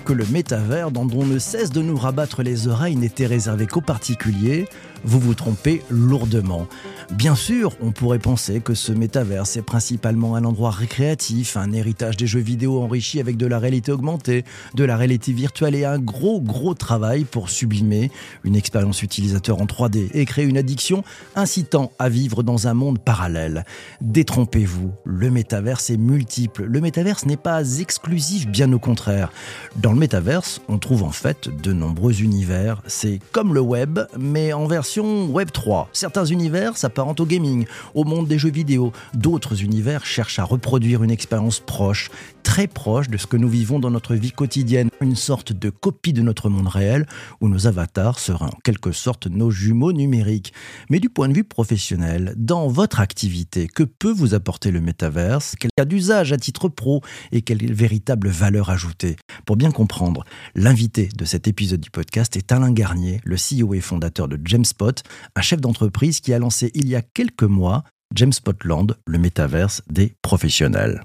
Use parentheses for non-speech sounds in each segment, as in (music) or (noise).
que le métavers, dont on ne cesse de nous rabattre les oreilles, n'était réservé qu'aux particuliers, vous vous trompez lourdement. Bien sûr, on pourrait penser que ce métavers est principalement un endroit récréatif, un héritage des jeux vidéo enrichi avec de la réalité augmentée, de la réalité virtuelle et un gros gros travail pour sublimer une expérience utilisateur en 3D et créer une addiction incitant à vivre dans un monde parallèle. Détrompez-vous, le métavers est multiple. Le métavers n'est pas exclusif, bien au contraire. Dans le métavers, on trouve en fait de nombreux univers. C'est comme le web, mais en version Web 3. Certains univers au gaming, au monde des jeux vidéo. D'autres univers cherchent à reproduire une expérience proche, très proche de ce que nous vivons dans notre vie quotidienne. Une sorte de copie de notre monde réel où nos avatars seraient en quelque sorte nos jumeaux numériques. Mais du point de vue professionnel, dans votre activité, que peut vous apporter le métaverse? Quel cas d'usage à titre pro et quelle véritable valeur ajoutée? Pour bien comprendre, l'invité de cet épisode du podcast est Alain Garnier, le CEO et fondateur de Jamespot un chef d'entreprise qui a lancé il y a quelques mois James Spotland, le métaverse des professionnels.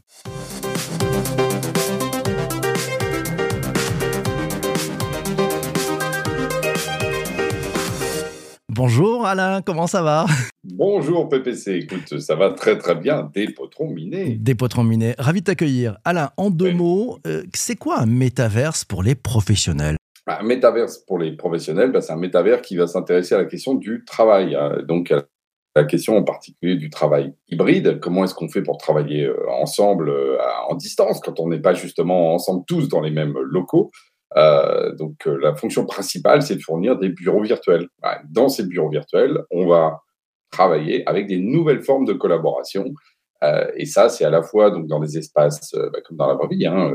Bonjour Alain, comment ça va? Bonjour PPC, écoute, ça va très très bien, des potrons minés. Des potrons minés, ravi de t'accueillir. Alain, en deux mots, euh, c'est quoi un métaverse pour les professionnels? Un métaverse pour les professionnels, bah, c'est un métavers qui va s'intéresser à la question du travail. Hein. donc, la question en particulier du travail hybride. Comment est-ce qu'on fait pour travailler euh, ensemble euh, en distance quand on n'est pas justement ensemble tous dans les mêmes locaux euh, Donc, la fonction principale, c'est de fournir des bureaux virtuels. Dans ces bureaux virtuels, on va travailler avec des nouvelles formes de collaboration. et ça, c'est à la fois donc dans des espaces bah, comme dans la vraie vie, hein,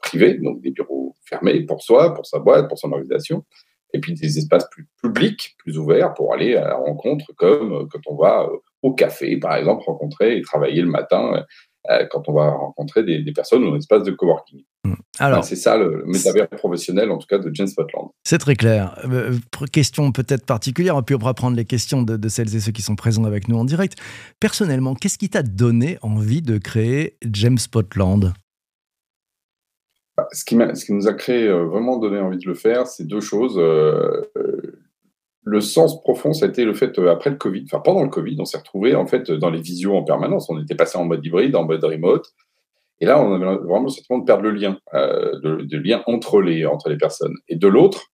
privés, donc des bureaux fermé pour soi, pour sa boîte, pour son organisation, et puis des espaces plus publics, plus ouverts pour aller à la rencontre, comme euh, quand on va euh, au café, par exemple, rencontrer et travailler le matin, euh, quand on va rencontrer des, personnes dans un espace de coworking. Mmh. Alors, c'est ça le, métavers professionnel, en tout cas, de James Spotland. C'est très clair. question peut-être particulière, puis on va prendre les questions de, de, celles et ceux qui sont présents avec nous en direct. Personnellement, qu'est-ce qui t'a donné envie de créer James Spotland? Ce, qui ce, qui nous a euh, vraiment donné envie de le faire, c'est deux choses. Euh, euh, le sens profond, ça a été le fait, après le Covid, enfin pendant le Covid, on s'est retrouvé en fait dans les visios en permanence. On était passé en mode hybride, en mode remote. Et là, on avait vraiment le sentiment de perdre le lien, de, lien entre les, entre les personnes. Et de l'autre,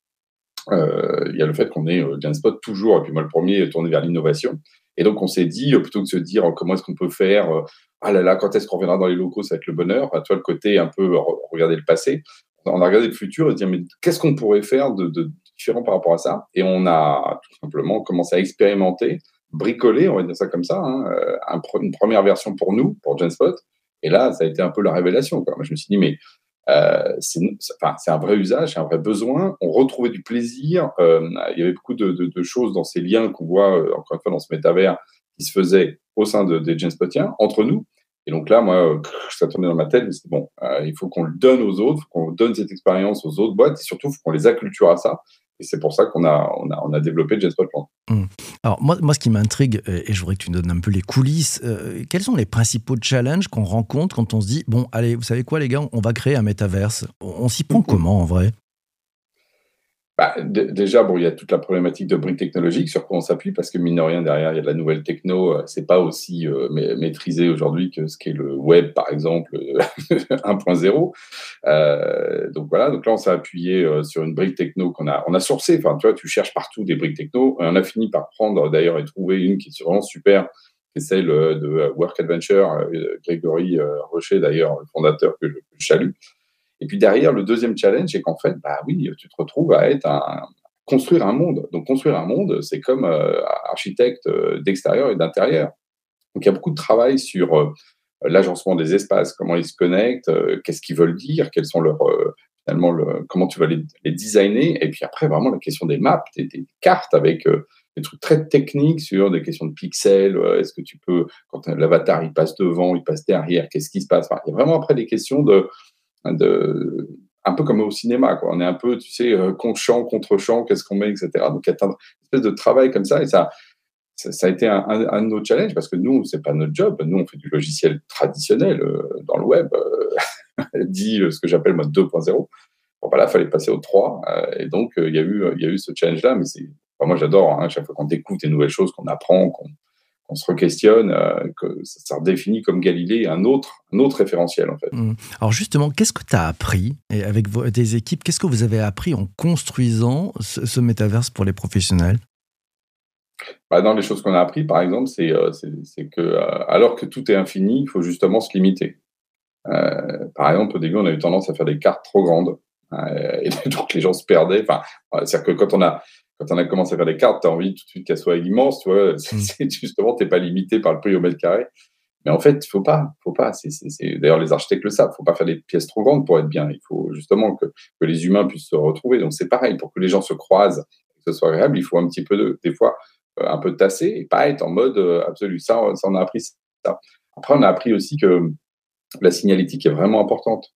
il y a le fait qu'on est Spot toujours, et puis moi le premier, tourné vers l'innovation. Et donc on s'est dit, plutôt que de se dire comment est-ce qu'on peut faire ah là là, quand est-ce qu'on reviendra dans les locaux, ça va être le bonheur. À toi, le côté un peu regarder le passé. On a regardé le futur et se dire, mais qu'est-ce qu'on pourrait faire de, différent par rapport à ça? Et on a tout simplement commencé à expérimenter, bricoler, on va dire ça comme ça, hein, euh, une première version pour nous, pour Genspot. Et là, ça a été un peu la révélation. Quoi. Moi, je me suis dit, mais euh, c'est enfin, un vrai usage, c'est un vrai besoin. On retrouvait du plaisir. Euh, il y avait beaucoup de, de, choses dans ces liens qu'on voit, euh, encore une fois, dans ce métavers qui se faisait au sein de, des Spotiens, entre nous. Et donc là, moi, ça tournait dans ma tête, c'est bon, euh, il faut qu'on le donne aux autres, qu'on donne cette expérience aux autres boîtes, et surtout, il faut qu'on les acculture à ça. Et c'est pour ça qu'on a, on a, on a développé JetSpot mmh. Alors, moi, moi, ce qui m'intrigue, et je voudrais que tu nous donnes un peu les coulisses, euh, quels sont les principaux challenges qu'on rencontre quand on se dit, bon, allez, vous savez quoi, les gars, on va créer un métaverse On, s'y prend mmh. comment, en vrai? Bah, déjà, bon, il y a toute la problématique de briques technologiques sur quoi on s'appuie, parce que mine rien, derrière, il y a de la nouvelle techno. Euh, c'est pas aussi euh, maîtrisé aujourd'hui que ce qu'est le web, par exemple, (laughs) 1.0. Euh, donc voilà, donc là, on s'est appuyé sur une brique techno qu'on a, on a sourcé. Enfin, tu vois, tu cherches partout des briques techno. On a fini par prendre, d'ailleurs, et trouver une qui est vraiment super, qui celle de Work Adventure, Grégory Rocher, d'ailleurs, le fondateur que je, que je salue. Et puis derrière, le deuxième challenge, c'est qu'en fait, bah oui, tu te retrouves à être un, construire un monde. Donc construire un monde, c'est comme euh, architecte euh, d'extérieur et d'intérieur. Donc il y a beaucoup de travail sur euh, l'agencement des espaces, comment ils se connectent, qu'est-ce qu'ils veulent dire, quels sont leurs finalement le, comment tu vas les, designer. Et puis après, vraiment la question des maps, des, des cartes avec des trucs très techniques sur des questions de pixels. Est-ce que tu peux, quand l'avatar il passe devant, il passe derrière, qu'est-ce qui se passe? Il y a vraiment après des questions de de, un peu comme au cinéma, quoi. On est un peu, tu sais, euh, contre champ, contre champ, qu'est-ce qu'on met, etc. Donc, il y a une espèce de travail comme ça, et ça, ça, a été un, un, de nos challenges parce que nous, c'est pas notre job. Nous, on fait du logiciel traditionnel euh, dans le web, euh, (laughs) dit ce que j'appelle mode 2.0. Bon, bah là, fallait passer au 3. et donc, il y, a eu, il y a eu ce challenge-là. Mais c'est, moi, j'adore, hein, chaque fois qu'on découvre des nouvelles choses, qu'on apprend, qu'on, on se re-questionne, euh, que ça, redéfinit comme Galilée un autre, un autre référentiel en fait. Mmh. Alors justement, qu'est-ce que tu as appris et avec vos, tes équipes Qu'est-ce que vous avez appris en construisant ce, métaverse pour les professionnels? Bah, dans les choses qu'on a appris, par exemple, c'est euh, que euh, alors que tout est infini, il faut justement se limiter. par exemple, au début, on a eu tendance à faire des cartes trop grandes. et (laughs) donc les gens se perdaient. Enfin, c'est-à-dire que quand on a quand on a commencé à faire des cartes, tu as envie tout de suite qu'elles soient immenses, tu vois. Mm. (laughs) Justement, tu n'es pas limité par le prix au mètre carré. Mais en fait, il faut pas, faut pas. D'ailleurs, les architectes le savent. Il faut pas faire des pièces trop grandes pour être bien. Il faut justement que, que les humains puissent se retrouver. Donc c'est pareil, pour que les gens se croisent, que ce soit agréable, il faut un petit peu de, des fois, euh, un peu tasser et pas être en mode euh, absolu. Ça, ça, on a appris ça. Après, on a appris aussi que la signalétique est vraiment importante.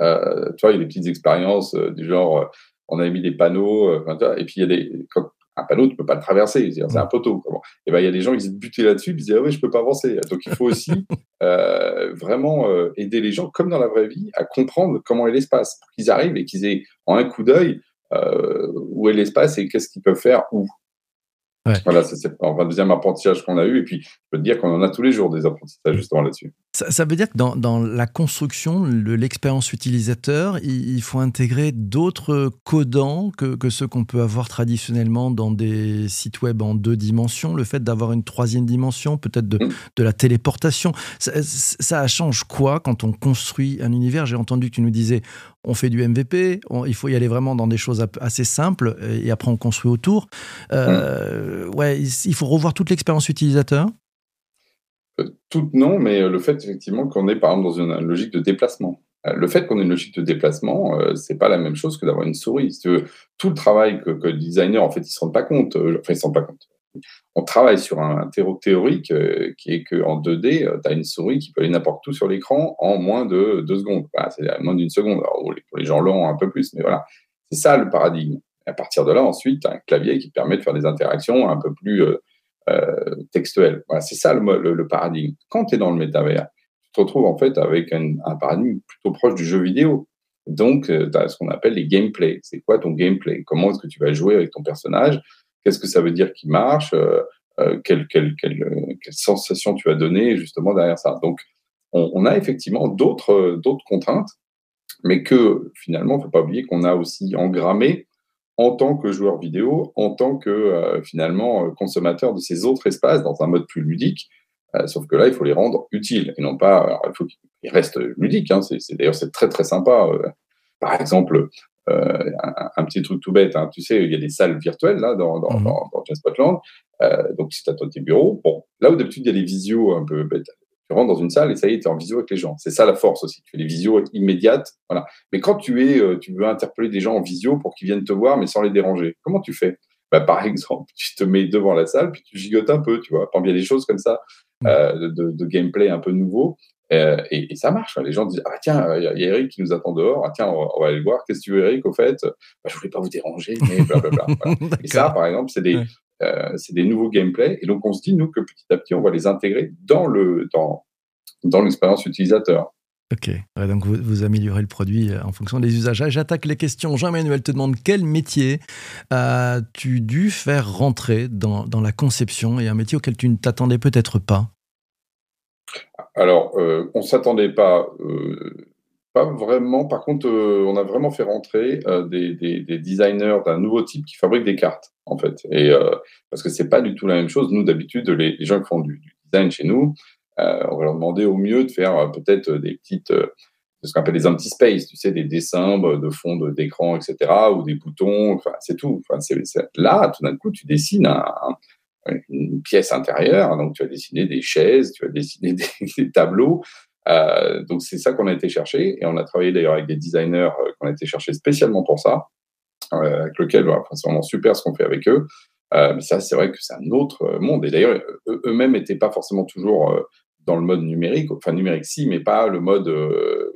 Euh, tu vois, il y a des petites expériences du genre, on avait mis des panneaux, euh, et puis il y a des, un panneau, tu peux pas le traverser, c'est un poteau. Et ben il y a des gens qui se butaient là-dessus, ils disaient ah oui, je peux pas avancer. Donc il faut aussi (laughs) euh, vraiment euh, aider les gens, comme dans la vraie vie, à comprendre comment est l'espace, pour qu'ils arrivent et qu'ils aient en un coup d'œil où est l'espace et qu'est-ce qu'ils peuvent faire où. Voilà, c'est le deuxième apprentissage qu'on a eu. Et puis, je peux te dire qu'on en a tous les jours des apprentissages justement là-dessus. Ça, veut dire que dans, dans la construction de l'expérience utilisateur, il, faut intégrer d'autres codants que, que ceux qu'on peut avoir traditionnellement dans des sites web en deux dimensions. Le fait d'avoir une troisième dimension, peut-être de, de, la téléportation. Ça, ça change quoi quand on construit un univers? J'ai entendu que tu nous disais on fait du MVP, il faut y aller vraiment dans des choses assez simples et après on construit autour. Euh, ouais, il faut revoir toute l'expérience utilisateur. Euh, toute non, mais euh, le fait effectivement qu'on est par exemple dans une, logique de déplacement. Le fait qu'on ait une logique de déplacement, c'est pas la même chose que d'avoir une souris. tout le travail que, que, le designer, en fait, ils se rendent pas compte. Enfin, se rendent pas compte on travaille sur un terreau théorique euh, qui est qu'en 2D, tu as une souris qui peut aller n'importe où sur l'écran en moins de deux secondes. c'est moins d'une seconde. les gens longs, un peu plus, mais voilà. C'est ça le paradigme. Et à partir de là, ensuite, as un clavier qui permet de faire des interactions un peu plus euh, euh, textuelles. Voilà, c'est ça le, paradigme. Quand tu es dans le métavers, tu te retrouves en fait avec un, paradigme plutôt proche du jeu vidéo. Donc, tu as ce qu'on appelle les gameplay. C'est quoi ton gameplay? Comment est-ce que tu vas jouer avec ton personnage? Qu'est-ce que ça veut dire qui marche? Euh, euh, quelle, quelle, sensation tu as donné justement derrière ça? Donc, on, a effectivement d'autres d'autres contraintes, mais que finalement, il ne faut pas oublier qu'on a aussi engrammé en tant que joueur vidéo, en tant que euh, finalement consommateur de ces autres espaces dans un mode plus ludique. sauf que là, il faut les rendre utiles et non pas. Alors, il faut qu'ils restent ludiques. Hein, c'est, d'ailleurs c'est très très sympa. par exemple, euh, un, petit truc tout bête, hein. tu sais, il y a des salles virtuelles là dans, dans, dans, dans euh, donc, si tu as tes bureaux, bon, là où d'habitude il y a des visios un peu bêtes, tu rentres dans une salle et ça y est, tu es en visio avec les gens. C'est ça la force aussi. Tu fais des visios immédiates. Voilà. Mais quand tu es, euh, tu veux interpeller des gens en visio pour qu'ils viennent te voir, mais sans les déranger, comment tu fais? Bah, Par exemple, tu te mets devant la salle, puis tu gigotes un peu, tu vois. Par il y a des choses comme ça, mmh. euh, de, de, gameplay un peu nouveau. Euh, et, ça marche. Hein. Les gens disent Ah, tiens, il y, a Eric qui nous attend dehors. Ah, tiens, on, va aller le voir. Qu'est-ce que tu veux, Eric, au fait? Bah, Je voulais pas vous déranger, mais blablabla. (laughs) et ça, par exemple, c'est des, euh, des nouveaux gameplays. Et donc, on se dit, nous, que petit à petit, on va les intégrer dans le dans, dans l'expérience utilisateur. Ok, donc vous, vous, améliorez le produit euh, en fonction des usages. J'attaque les questions. Jean-Emmanuel te demande quel métier as-tu dû faire rentrer dans, dans la conception et un métier auquel tu ne t'attendais peut-être pas? Alors, euh, on ne s'attendait pas, euh, pas vraiment. Par contre, euh, on a vraiment fait rentrer des, designers d'un nouveau type qui fabriquent des cartes, en fait. Et parce que c'est pas du tout la même chose. Nous, d'habitude, les, gens qui font du, design chez nous, on va leur demander au mieux de faire peut-être des petites ce qu'on appelle des empty space, tu sais, des dessins de fond d'écran, etc., ou des boutons, enfin, c'est tout. Enfin, là, tout d'un coup, tu dessines un, une pièce intérieure. Donc, tu as dessiné des chaises, tu as dessiné (laughs) des, tableaux. Euh, donc, c'est ça qu'on a été chercher. Et on a travaillé d'ailleurs avec des designers euh, qu'on a été chercher spécialement pour ça, euh, avec lequel enfin, c'est vraiment super ce qu'on fait avec eux. Mais ça, c'est vrai que c'est un autre monde. Et d'ailleurs, eux-mêmes n'étaient pas forcément toujours dans le mode numérique, enfin numérique si, mais pas le mode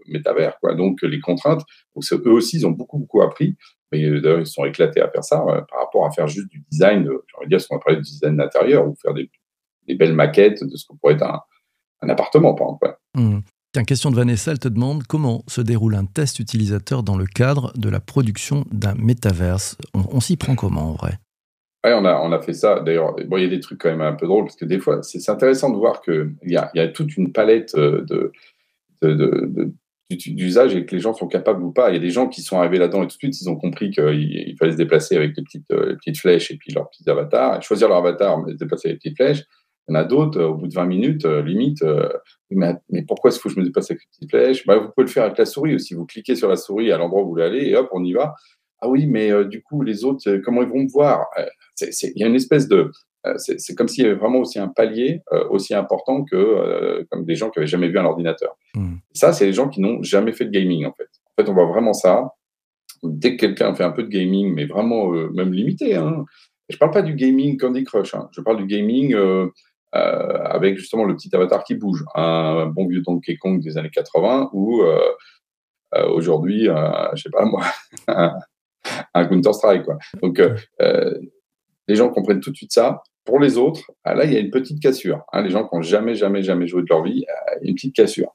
métavers. Quoi. Donc, les contraintes, donc, eux aussi, ils ont beaucoup, beaucoup appris. Mais d'ailleurs, ils sont éclatés à faire ça par rapport à faire juste du design, j'ai envie de dire ce qu'on appelle du design intérieur ou faire des, belles maquettes de ce qu'on pourrait être un, appartement, par exemple. Mmh. Tiens, question de Vanessa, elle te demande comment se déroule un test utilisateur dans le cadre de la production d'un métaverse? On, s'y prend comment en vrai? Oui, on a, on a fait ça. D'ailleurs, bon, il y a des trucs quand même un peu drôles parce que des fois, c'est intéressant de voir qu'il y a, y a toute une palette euh, de, de, d'usage et que les gens sont capables ou pas. Il y a des gens qui sont arrivés là-dedans et tout de suite, ils ont compris qu'il fallait se déplacer avec les petites, euh, les petites flèches et puis leurs petits avatars, choisir leur avatar, mais se déplacer avec les petites flèches. Il y en a d'autres, au bout de 20 minutes, euh, limite, euh, mais, pourquoi est-ce que je me déplace avec les petites flèches bah, Vous pouvez le faire avec la souris aussi. Vous cliquez sur la souris à l'endroit où vous voulez aller et hop, on y va. Ah oui, mais du coup, les autres, comment ils vont me voir? Il y a une espèce de, euh, c'est comme s'il y avait vraiment aussi un palier euh, aussi important que euh, comme des gens qui avaient jamais vu un ordinateur. Hmm. Ça, c'est les gens qui n'ont jamais fait de gaming en fait. En fait, on voit vraiment ça. Dès que quelqu'un fait un peu de gaming, mais vraiment même limité, hein. je parle pas du gaming Candy Crush, hein. je parle du gaming avec justement le petit avatar qui bouge, un bon vieux Donkey Kong des années 80 ou aujourd'hui, je sais pas moi, (laughs) un Counter Strike quoi. Donc les gens comprennent tout de suite ça. Pour les autres, ah, là, il y a une petite cassure. Hein. les gens qui n'ont jamais, jamais, jamais joué de leur vie, euh, une petite cassure.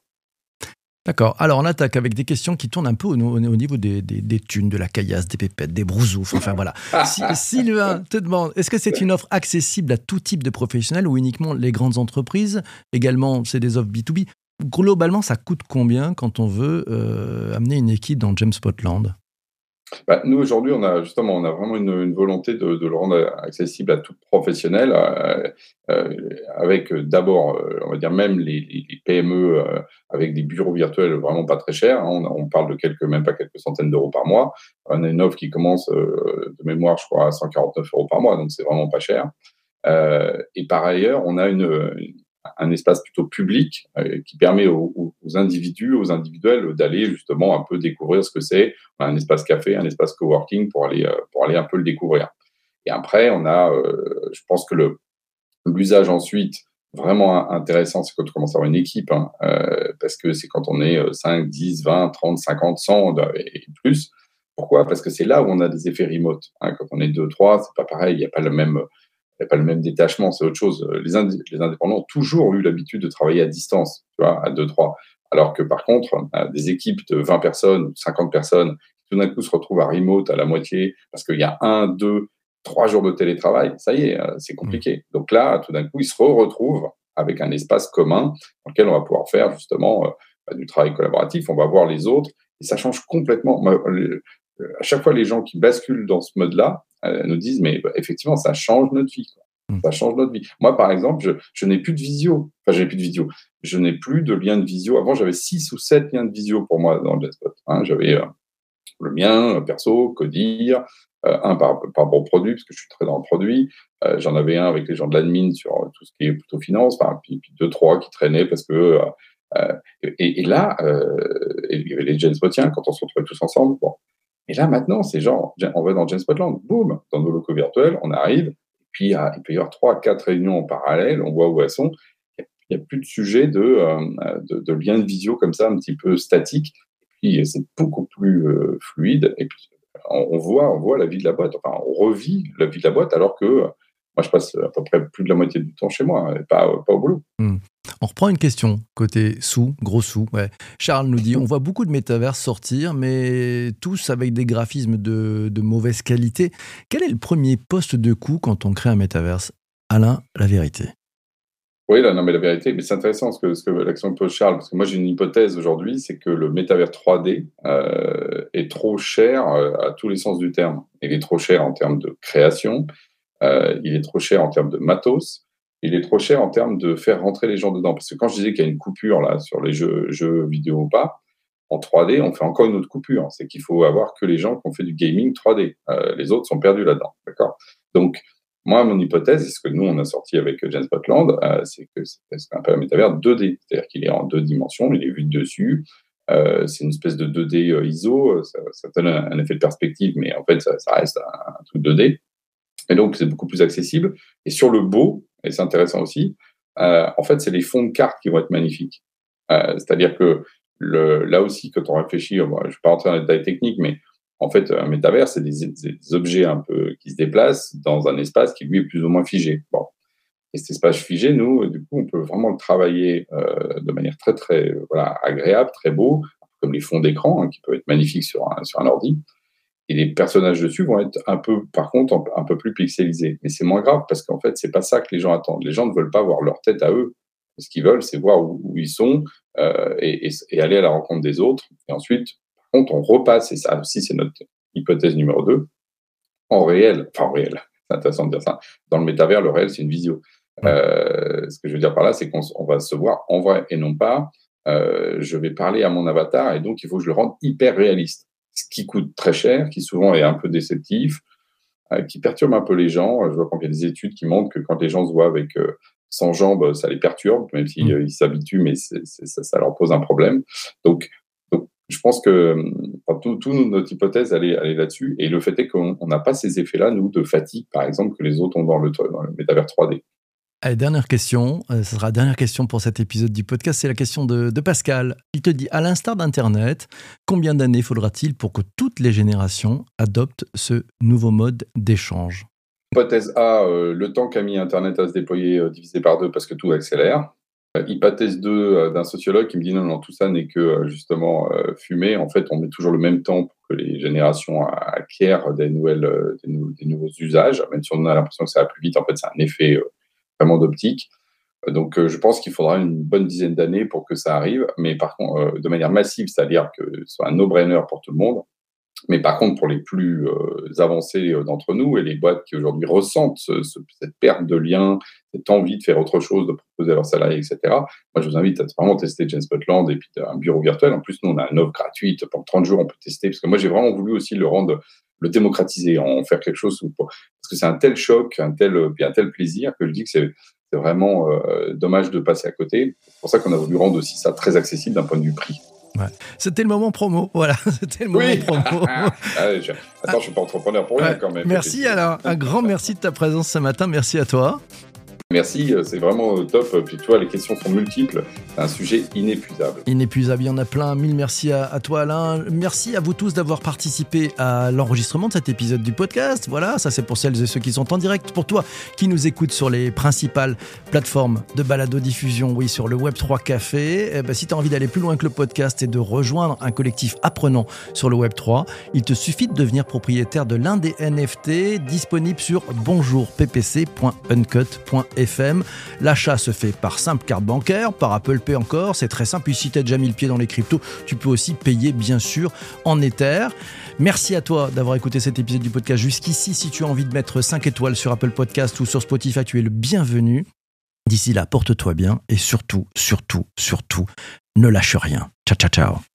D'accord. Alors, on attaque avec des questions qui tournent un peu au, niveau des, thunes, de la caillasse, des pépettes, des brousoufs. Enfin, voilà. Sylvain te demande est-ce que c'est une offre accessible à tout type de professionnels ou uniquement les grandes entreprises? Également, c'est des offres B2B. Globalement, ça coûte combien quand on veut euh, amener une équipe dans James Spotland bah, nous, aujourd'hui, on a justement on a vraiment une, volonté de, le rendre accessible à tout professionnel, euh, euh, avec euh, d'abord, on va dire même les, PME avec des bureaux virtuels vraiment pas très chers. Hein. on, parle de quelques, même pas quelques centaines d'euros par mois. On a une offre qui commence de mémoire, je crois, à 149 euros par mois, donc c'est vraiment pas cher. et par ailleurs, on a une, un espace plutôt public euh, qui permet aux, individus, aux individuels d'aller justement un peu découvrir ce que c'est un espace café, un espace coworking pour aller euh, pour aller un peu le découvrir. Et après, on a, euh, je pense que l'usage ensuite vraiment intéressant, c'est quand on commence à avoir une équipe, hein, parce que c'est quand on est 5, 10, 20, 30, 50, 100 et plus. Pourquoi? Parce que c'est là où on a des effets remote. Hein. Quand on est 2, 3, c'est pas pareil, il n'y a pas le même n'y a pas le même détachement, c'est autre chose. Les, les, indépendants ont toujours eu l'habitude de travailler à distance, tu vois, à 2-3. Alors que par contre, des équipes de 20 personnes, 50 personnes, tout d'un coup se retrouvent à remote à la moitié parce qu'il y a un, deux, trois jours de télétravail, ça y est, euh, c'est compliqué. Mmh. Donc là, tout d'un coup, ils se retrouvent avec un espace commun dans lequel on va pouvoir faire justement euh, bah, du travail collaboratif, on va voir les autres, et ça change complètement. À chaque fois, les gens qui basculent dans ce mode-là, nous disent, mais bah, effectivement, ça change notre vie. Mmh. Ça change notre vie. Moi, par exemple, je, n'ai plus de visio. Enfin, j'ai plus de visio. Je n'ai plus de lien de visio. Avant, j'avais six ou sept liens de visio pour moi dans le desktop. Hein. j'avais euh, le mien, euh, perso, Codir, euh, un par, par bon produit, parce que je suis très dans le produit. j'en avais un avec les gens de l'admin sur tout ce qui est plutôt finance. Enfin, puis, deux, trois qui traînaient parce que. Et, là, il y avait les James Spotiens quand on se retrouvait tous ensemble. Bon. Et là, maintenant, c'est genre, on va dans James Spotland, boum, dans nos locaux virtuels, on arrive, et puis il peut y avoir trois, quatre réunions en parallèle, on voit où elles sont. Il n'y a plus de sujet de, euh, de, de, lien de visio comme ça, un petit peu statique. Et puis, c'est beaucoup plus euh, fluide. Et puis, on, voit, on voit la vie de la boîte. Enfin, on revit la vie de la boîte alors que moi, je passe à peu près plus de la moitié du temps chez moi, et pas, pas au boulot. Hmm. On reprend une question côté sous, gros sous. Ouais. Charles nous dit on voit beaucoup de métavers sortir, mais tous avec des graphismes de, de mauvaise qualité. Quel est le premier poste de coût quand on crée un métaverse? Alain, la vérité. Oui, là, non, mais la vérité, mais c'est intéressant ce que, ce que l'action pose Charles, parce que moi j'ai une hypothèse aujourd'hui, c'est que le métavers 3D euh, est trop cher euh, à tous les sens du terme. Il est trop cher en termes de création, euh, il est trop cher en termes de matos, il est trop cher en termes de faire rentrer les gens dedans. Parce que quand je disais qu'il y a une coupure là sur les jeux, vidéo ou pas, en 3D, on fait encore une autre coupure. C'est qu'il faut avoir que les gens qui ont fait du gaming 3D. Euh, les autres sont perdus là-dedans. D'accord? Donc, moi, mon hypothèse, et ce que nous, on a sorti avec James Botland, euh, c'est que c'est un peu un métavers 2D. C'est-à-dire qu'il est en deux dimensions, il est vu de dessus. c'est une espèce de 2D ISO. Ça, donne un, effet de perspective, mais en fait, ça, reste un truc 2D. Et donc, c'est beaucoup plus accessible. Et sur le beau, et c'est intéressant aussi, euh, en fait, c'est les fonds de cartes qui vont être magnifiques. Euh, C'est-à-dire que le, là aussi, quand on réfléchit, je ne vais pas rentrer dans les détails techniques, mais en fait, un métavers, c'est des, des, objets un peu qui se déplacent dans un espace qui, lui, est plus ou moins figé. Bon. Et cet espace figé, nous, du coup, on peut vraiment le travailler euh, de manière très, très voilà, agréable, très beau, comme les fonds d'écran, hein, qui peuvent être magnifiques sur un, sur un ordi. Et les personnages dessus vont être un peu, par contre, un peu plus pixelisés. Mais c'est moins grave parce qu'en fait, c'est pas ça que les gens attendent. Les gens ne veulent pas voir leur tête à eux. Ce qu'ils veulent, c'est voir où, ils sont euh, et, et, aller à la rencontre des autres. Et ensuite, par contre, on repasse, et ça aussi, c'est notre hypothèse numéro 2, en réel, enfin en réel, (laughs) c'est intéressant de dire ça, dans le métavers, le réel, c'est une visio. Euh, ce que je veux dire par là, c'est qu'on va se voir en vrai et non pas euh, je vais parler à mon avatar et donc il faut que je le rende hyper réaliste. Ce qui coûte très cher, qui souvent est un peu déceptif, euh, qui perturbe un peu les gens. Je vois qu'il y a des études qui montrent que quand les gens se voient avec euh, sans jambes, ça les perturbe, même s'ils mmh. s'habituent, mais ça, leur pose un problème. Donc, je pense que toute tout notre hypothèse, elle est, là-dessus. Et le fait est qu'on n'a pas ces effets-là, nous, de fatigue, par exemple, que les autres ont dans le, dans le métavers 3D. Allez, dernière question, euh, ce sera la dernière question pour cet épisode du podcast, c'est la question de, Pascal. Il te dit, à l'instar d'Internet, combien d'années faudra-t-il pour que toutes les générations adoptent ce nouveau mode d'échange? Hypothèse A, euh, le temps qu'a mis Internet à se déployer euh, divisé par deux parce que tout accélère. hypothèse 2 d'un sociologue qui me dit non, non, tout ça n'est que justement fumé. En fait, on met toujours le même temps pour que les générations acquièrent des, nouvelles, des, nouveaux usages, même si on a l'impression que ça va plus vite. En fait, c'est un effet d'optique. Donc, euh, je pense qu'il faudra une bonne dizaine d'années pour que ça arrive, mais par contre, euh, de manière massive, c'est-à-dire que ce soit un no-brainer pour tout le monde. Mais par contre, pour les plus euh, avancés d'entre nous et les boîtes qui aujourd'hui ressentent cette perte de lien, cette envie de faire autre chose, de proposer à leurs salariés, etc., moi, je vous invite à vraiment tester James Spotland et puis un bureau virtuel. En plus, nous, on a une offre gratuite. Pendant 30 jours, on peut tester. Parce que moi, j'ai vraiment voulu aussi le rendre le démocratiser, en faire quelque chose. Parce que c'est un tel choc, un tel, un tel plaisir que je dis que c'est vraiment euh, dommage de passer à côté. C'est pour ça qu'on a voulu rendre aussi ça très accessible d'un point de vue prix. C'était le moment promo, (laughs) voilà. C'était le moment promo. (laughs) Ah, je... Attends, je suis pas entrepreneur pour rien quand même. Merci alors, un grand merci de ta présence ce matin. Merci à toi. Merci, euh, c'est vraiment euh, top. Puis toi, les questions sont multiples. C'est un sujet inépuisable. Inépuisable, il y en a plein. Mille merci à, toi, Alain. Merci à vous tous d'avoir participé à l'enregistrement de cet épisode du podcast. Voilà, ça c'est pour celles et ceux qui sont en direct. Pour toi qui nous écoutes sur les principales plateformes de balado-diffusion, oui, sur le Web3 Café, eh ben, si tu as envie d'aller plus loin que le podcast et de rejoindre un collectif apprenant sur le Web3, il te suffit de devenir propriétaire de l'un des NFT disponibles sur bonjourppc.uncut.fr L'achat se fait par simple carte bancaire, par Apple Pay encore, c'est très simple. Puis si tu as déjà mis le pied dans les cryptos, tu peux aussi payer bien sûr en Ether. Merci à toi d'avoir écouté cet épisode du podcast jusqu'ici. Si tu as envie de mettre 5 étoiles sur Apple Podcast ou sur Spotify, tu es le bienvenu. D'ici là, porte-toi bien et surtout, surtout, surtout, ne lâche rien. Ciao, ciao, ciao.